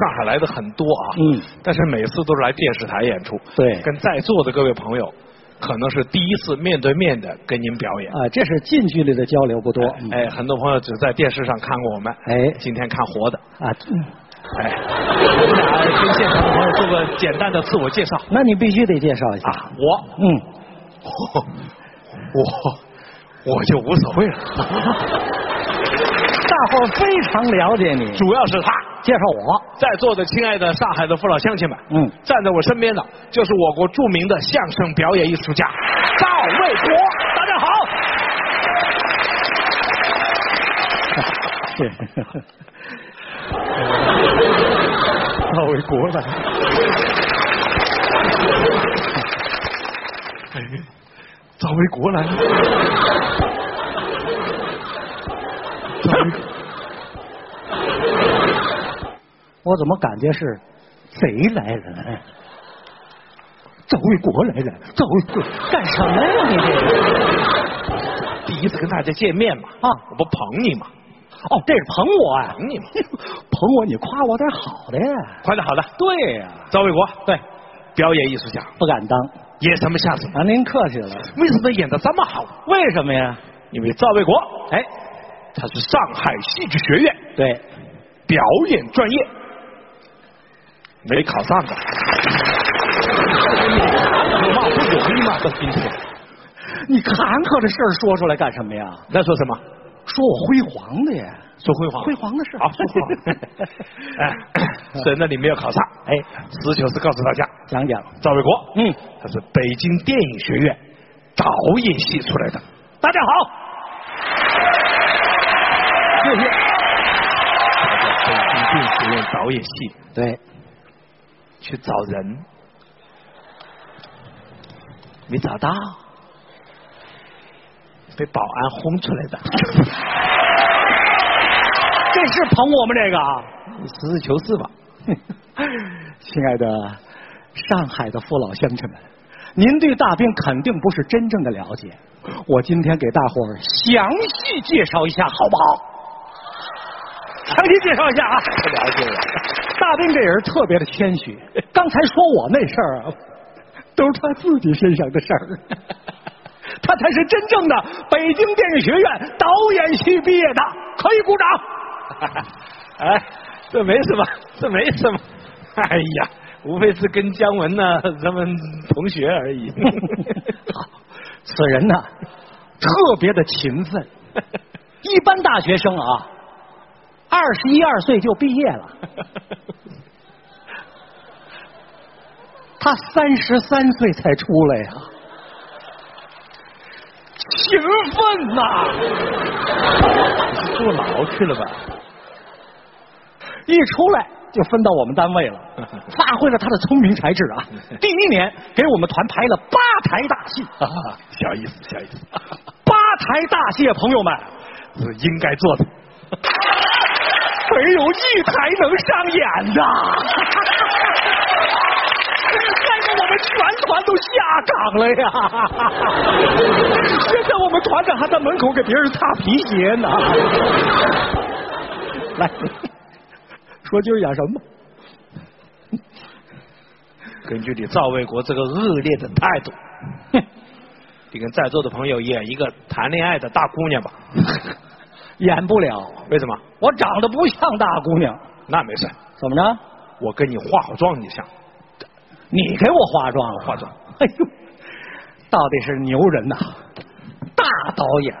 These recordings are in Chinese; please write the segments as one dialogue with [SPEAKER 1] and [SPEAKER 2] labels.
[SPEAKER 1] 上海来的很多啊，
[SPEAKER 2] 嗯，
[SPEAKER 1] 但是每次都是来电视台演出，
[SPEAKER 2] 对。
[SPEAKER 1] 跟在座的各位朋友，可能是第一次面对面的跟您表演。
[SPEAKER 2] 啊，这是近距离的交流不多。嗯。
[SPEAKER 1] 哎，很多朋友只在电视上看过我们，
[SPEAKER 2] 哎。
[SPEAKER 1] 今天看活的，
[SPEAKER 2] 啊，嗯
[SPEAKER 1] 哎，我们俩跟现场的朋友做个简单的自我介绍。
[SPEAKER 2] 那你必须得介绍一下。
[SPEAKER 1] 啊，我。
[SPEAKER 2] 嗯，
[SPEAKER 1] 我 我。我就无所谓了，
[SPEAKER 2] 大伙儿非常了解你。
[SPEAKER 1] 主要是他。
[SPEAKER 2] 介绍我，
[SPEAKER 1] 在座的亲爱的上海的父老乡亲们，
[SPEAKER 2] 嗯，
[SPEAKER 1] 站在我身边的就是我国著名的相声表演艺术家赵卫国，大家好。
[SPEAKER 2] 是。赵卫国来，
[SPEAKER 1] 哎，赵卫国来了。赵卫国，
[SPEAKER 2] 我怎么感觉是贼来了？赵卫国来了，赵卫国干什么呀？你这个
[SPEAKER 1] 第一次跟大家见面嘛，
[SPEAKER 2] 啊
[SPEAKER 1] 我不捧你嘛，
[SPEAKER 2] 哦，这是捧我啊！
[SPEAKER 1] 捧你嘛，
[SPEAKER 2] 捧我，你夸我点好的呀。
[SPEAKER 1] 夸点好的，
[SPEAKER 2] 对呀、
[SPEAKER 1] 赵卫国，
[SPEAKER 2] 对，
[SPEAKER 1] 表演艺术家，
[SPEAKER 2] 不敢当
[SPEAKER 1] 演什么像什么。
[SPEAKER 2] 啊，您客气了。
[SPEAKER 1] 为什么演的这么好？
[SPEAKER 2] 为什么呀？
[SPEAKER 1] 因为赵卫国，
[SPEAKER 2] 哎，
[SPEAKER 1] 他是上海戏剧学院
[SPEAKER 2] 对，
[SPEAKER 1] 表演专业，没考上的。有嘛不容易嘛？到今天，
[SPEAKER 2] 你坎坷的事儿说出来干什么呀？
[SPEAKER 1] 那说什么？
[SPEAKER 2] 说我辉煌的呀，
[SPEAKER 1] 说辉煌，
[SPEAKER 2] 辉煌的事儿
[SPEAKER 1] 啊，辉煌。哎，所以那你没有考上。
[SPEAKER 2] 哎，
[SPEAKER 1] 实事求是告诉大家，
[SPEAKER 2] 讲讲。
[SPEAKER 1] 赵卫国，
[SPEAKER 2] 嗯，
[SPEAKER 1] 他是北京电影学院导演系出来的。大家好，
[SPEAKER 2] 谢谢。
[SPEAKER 1] 北京电影学院导演系
[SPEAKER 2] 对，
[SPEAKER 1] 去找人，没找到，被保安轰出来的。
[SPEAKER 2] 这是捧我们这个啊。
[SPEAKER 1] 实事求是吧？
[SPEAKER 2] 亲爱的上海的父老乡亲们，您对大兵肯定不是真正的了解，我今天给大伙儿详细介绍一下，好不好？详细介绍一下啊！
[SPEAKER 1] 不 了解了。
[SPEAKER 2] 大兵这人特别的谦虚，刚才说我那事儿啊，都是他自己身上的事儿。他才是真正的北京电影学院导演系毕业的，可以鼓掌。
[SPEAKER 1] 哎，这没什么，这没什么。哎呀，无非是跟姜文呢咱们同学而已。
[SPEAKER 2] 此人呢，特别的勤奋。一般大学生啊，二十一二岁就毕业了，他三十三岁才出来呀、勤奋呐、
[SPEAKER 1] 坐牢去了吧？
[SPEAKER 2] 一出来就分到我们单位了，发挥了他的聪明才智啊！第一年给我们团排了八台大戏，
[SPEAKER 1] 小意思，小意思，
[SPEAKER 2] 八台大戏，朋友们，
[SPEAKER 1] 是应该做的。
[SPEAKER 2] 没有一台能上演的，害得我们全团都下岗了呀！现在我们团长还在门口给别人擦皮鞋呢。来，说今儿演什么？
[SPEAKER 1] 根据你赵卫国这个恶劣的态度，
[SPEAKER 2] 哼
[SPEAKER 1] 你跟在座的朋友演一个谈恋爱的大姑娘吧。
[SPEAKER 2] 演不了，
[SPEAKER 1] 为什么？
[SPEAKER 2] 我长得不像大姑娘，
[SPEAKER 1] 那没事，
[SPEAKER 2] 怎么着？
[SPEAKER 1] 我跟你化好妆，你像。
[SPEAKER 2] 你给我化妆了？
[SPEAKER 1] 化妆。
[SPEAKER 2] 哎呦，到底是牛人呐！大导演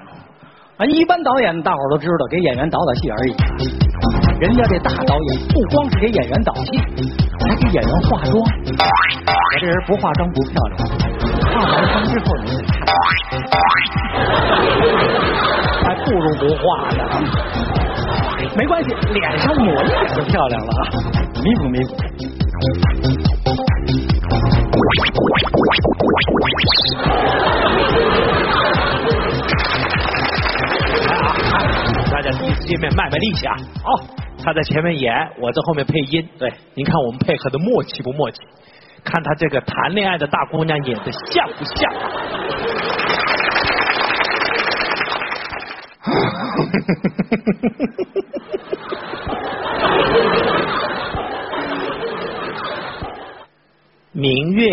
[SPEAKER 2] 啊，一般导演大伙都知道，给演员导导戏而已。人家这大导演不光是给演员导戏，还给演员化妆。我这人不化妆不漂亮，化完妆之后你得看，还不如不化呢。没关系，脸上抹一点就漂亮了啊，弥补弥补。
[SPEAKER 1] 大家第一次见面卖卖力气啊！
[SPEAKER 2] 好，
[SPEAKER 1] 他在前面演，我在后面配音。对，您看我们配合的默契不默契？看他这个谈恋爱的大姑娘演的像不像？明月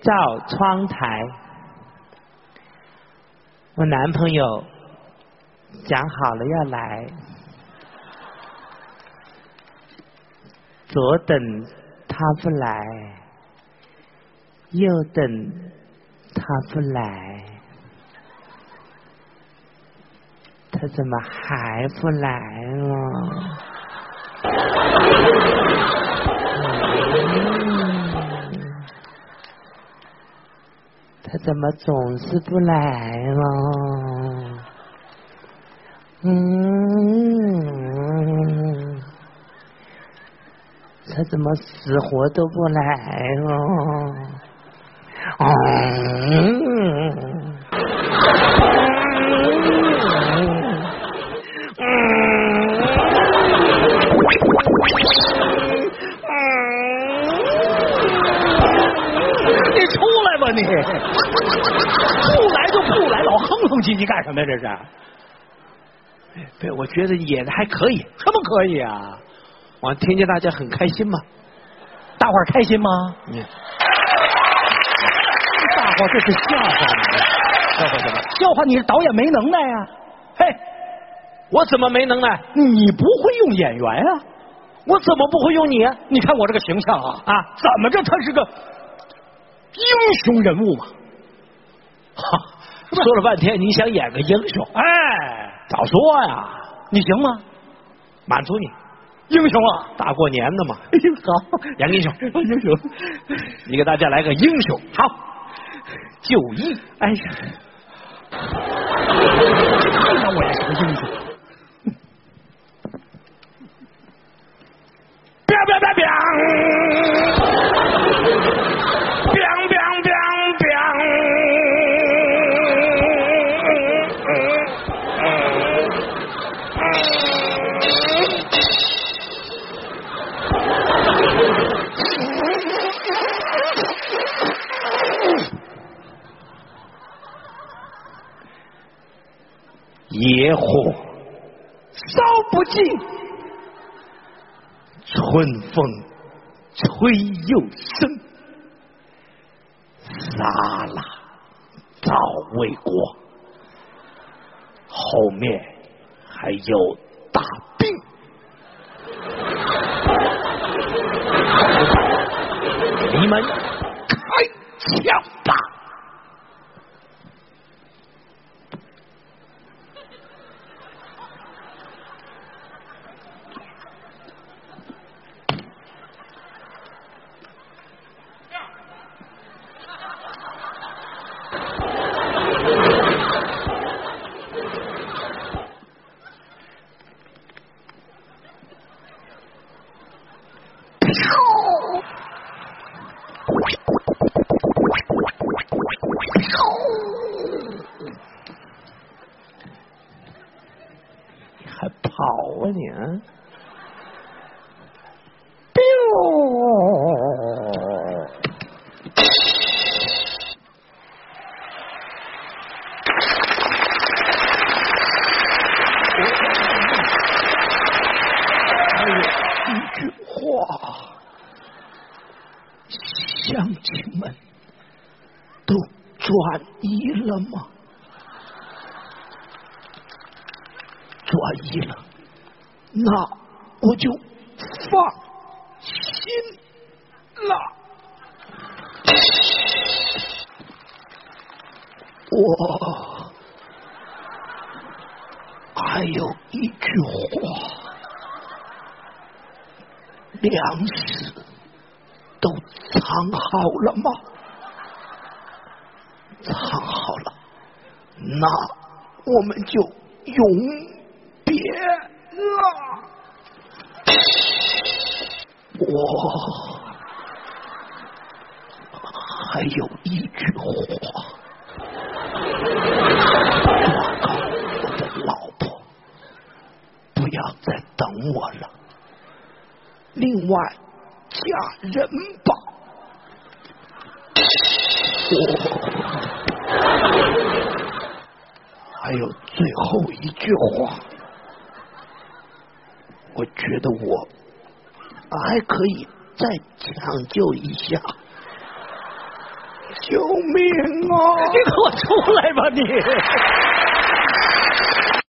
[SPEAKER 1] 照窗台，我男朋友讲好了要来，左等他不来，右等他不来，他怎么还不来了？怎么总是不来了？嗯，他怎么死活都不来了？
[SPEAKER 2] 你出你！不来就不来，老哼哼唧唧干什么呀？这是？
[SPEAKER 1] 对，我觉得演的还可以。
[SPEAKER 2] 什么可以啊？
[SPEAKER 1] 我听见大家很开心嘛。
[SPEAKER 2] 大伙儿开心吗？
[SPEAKER 1] 嗯，
[SPEAKER 2] 大伙儿这是笑话你，
[SPEAKER 1] 笑话什么？
[SPEAKER 2] 笑话你是导演没能耐呀、嘿，
[SPEAKER 1] 我怎么没能耐？
[SPEAKER 2] 你不会用演员啊？
[SPEAKER 1] 我怎么不会用你啊？
[SPEAKER 2] 你看我这个形象啊
[SPEAKER 1] 啊
[SPEAKER 2] 怎么着他是个英雄人物嘛？
[SPEAKER 1] 哈，说了半天你想演个英雄，
[SPEAKER 2] 哎，
[SPEAKER 1] 早说呀！
[SPEAKER 2] 你行吗？
[SPEAKER 1] 满足你，
[SPEAKER 2] 英雄啊！
[SPEAKER 1] 大过年的嘛，
[SPEAKER 2] 哎呦好，
[SPEAKER 1] 演个英雄，
[SPEAKER 2] 英雄，
[SPEAKER 1] 你给大家来个英雄。好，就义。
[SPEAKER 2] 哎呀，那我也是个英雄。
[SPEAKER 1] biang biang biang biang 野火烧不尽。春风吹又生，杀了早未过，后面还有大兵。你们开枪吧！啊你啊！还有一句话，乡亲们都转移了吗？转移了，那我就放心了。我还有一句话，粮食都藏好了吗？藏好了，那我们就永别了。我还有一句话，我告我的老婆，不要再等我了。另外，嫁人吧。我还有最后一句话，我觉得我还可以再抢救一下。救命啊！
[SPEAKER 2] 你给我出来吧你。